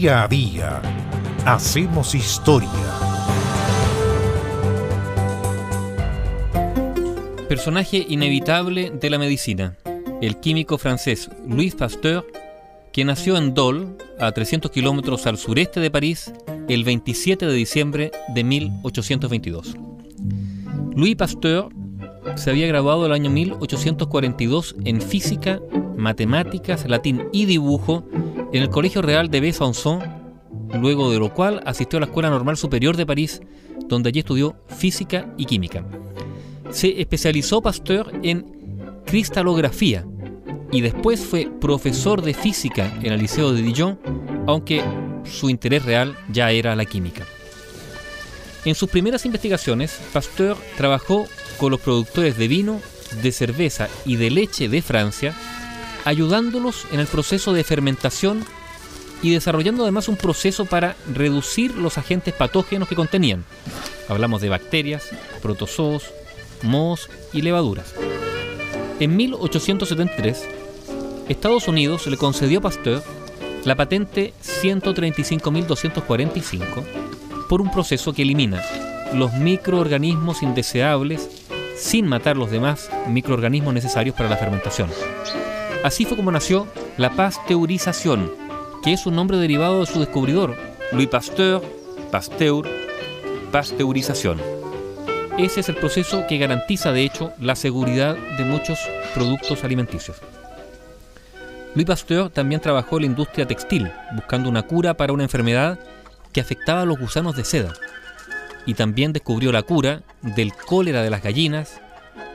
Día a día hacemos historia. Personaje inevitable de la medicina, el químico francés Louis Pasteur, que nació en Dole, a 300 kilómetros al sureste de París, el 27 de diciembre de 1822. Louis Pasteur se había graduado el año 1842 en física, matemáticas, latín y dibujo en el Colegio Real de Besançon, luego de lo cual asistió a la Escuela Normal Superior de París, donde allí estudió física y química. Se especializó Pasteur en cristalografía y después fue profesor de física en el Liceo de Dijon, aunque su interés real ya era la química. En sus primeras investigaciones, Pasteur trabajó con los productores de vino, de cerveza y de leche de Francia, ayudándolos en el proceso de fermentación y desarrollando además un proceso para reducir los agentes patógenos que contenían. Hablamos de bacterias, protozoos, mohos y levaduras. En 1873, Estados Unidos le concedió a Pasteur la patente 135.245 por un proceso que elimina los microorganismos indeseables sin matar los demás microorganismos necesarios para la fermentación. Así fue como nació la pasteurización, que es un nombre derivado de su descubridor, Louis Pasteur, Pasteur, pasteurización. Ese es el proceso que garantiza, de hecho, la seguridad de muchos productos alimenticios. Louis Pasteur también trabajó en la industria textil, buscando una cura para una enfermedad que afectaba a los gusanos de seda. Y también descubrió la cura del cólera de las gallinas,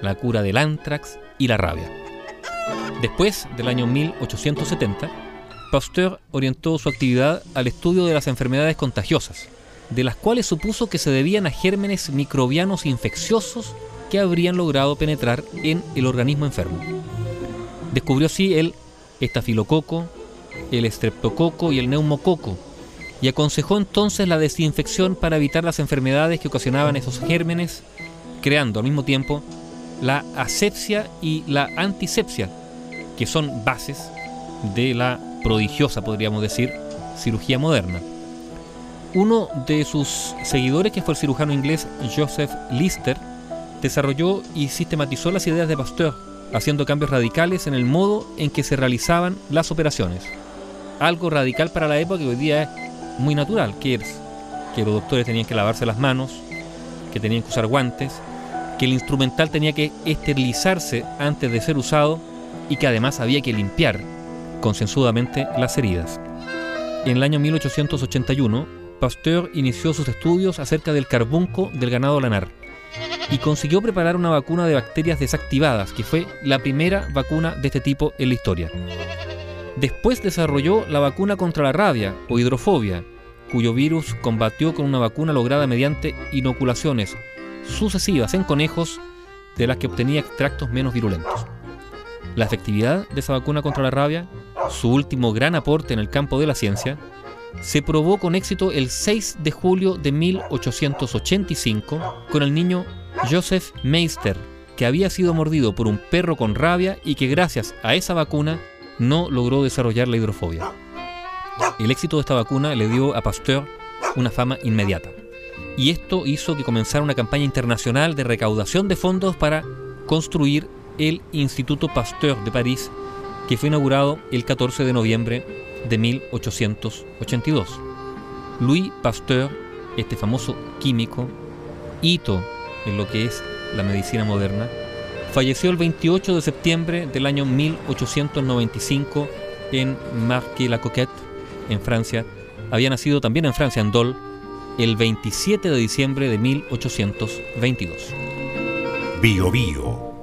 la cura del antrax y la rabia. Después del año 1870, Pasteur orientó su actividad al estudio de las enfermedades contagiosas, de las cuales supuso que se debían a gérmenes microbianos infecciosos que habrían logrado penetrar en el organismo enfermo. Descubrió así el estafilococo, el estreptococo y el neumococo, y aconsejó entonces la desinfección para evitar las enfermedades que ocasionaban esos gérmenes, creando al mismo tiempo la asepsia y la antisepsia, que son bases de la prodigiosa, podríamos decir, cirugía moderna. Uno de sus seguidores, que fue el cirujano inglés Joseph Lister, desarrolló y sistematizó las ideas de Pasteur, haciendo cambios radicales en el modo en que se realizaban las operaciones. Algo radical para la época que hoy día es muy natural, que es que los doctores tenían que lavarse las manos, que tenían que usar guantes, que el instrumental tenía que esterilizarse antes de ser usado y que además había que limpiar concienzudamente las heridas. En el año 1881, Pasteur inició sus estudios acerca del carbunco del ganado lanar y consiguió preparar una vacuna de bacterias desactivadas, que fue la primera vacuna de este tipo en la historia. Después desarrolló la vacuna contra la rabia o hidrofobia, cuyo virus combatió con una vacuna lograda mediante inoculaciones sucesivas en conejos de las que obtenía extractos menos virulentos. La efectividad de esa vacuna contra la rabia, su último gran aporte en el campo de la ciencia, se probó con éxito el 6 de julio de 1885 con el niño Joseph Meister, que había sido mordido por un perro con rabia y que gracias a esa vacuna no logró desarrollar la hidrofobia. El éxito de esta vacuna le dio a Pasteur una fama inmediata. Y esto hizo que comenzara una campaña internacional de recaudación de fondos para construir el Instituto Pasteur de París, que fue inaugurado el 14 de noviembre de 1882. Louis Pasteur, este famoso químico, hito en lo que es la medicina moderna, falleció el 28 de septiembre del año 1895 en Marquis-la-Coquette, en Francia. Había nacido también en Francia, en Dole, el 27 de diciembre de 1822. Bio Bio,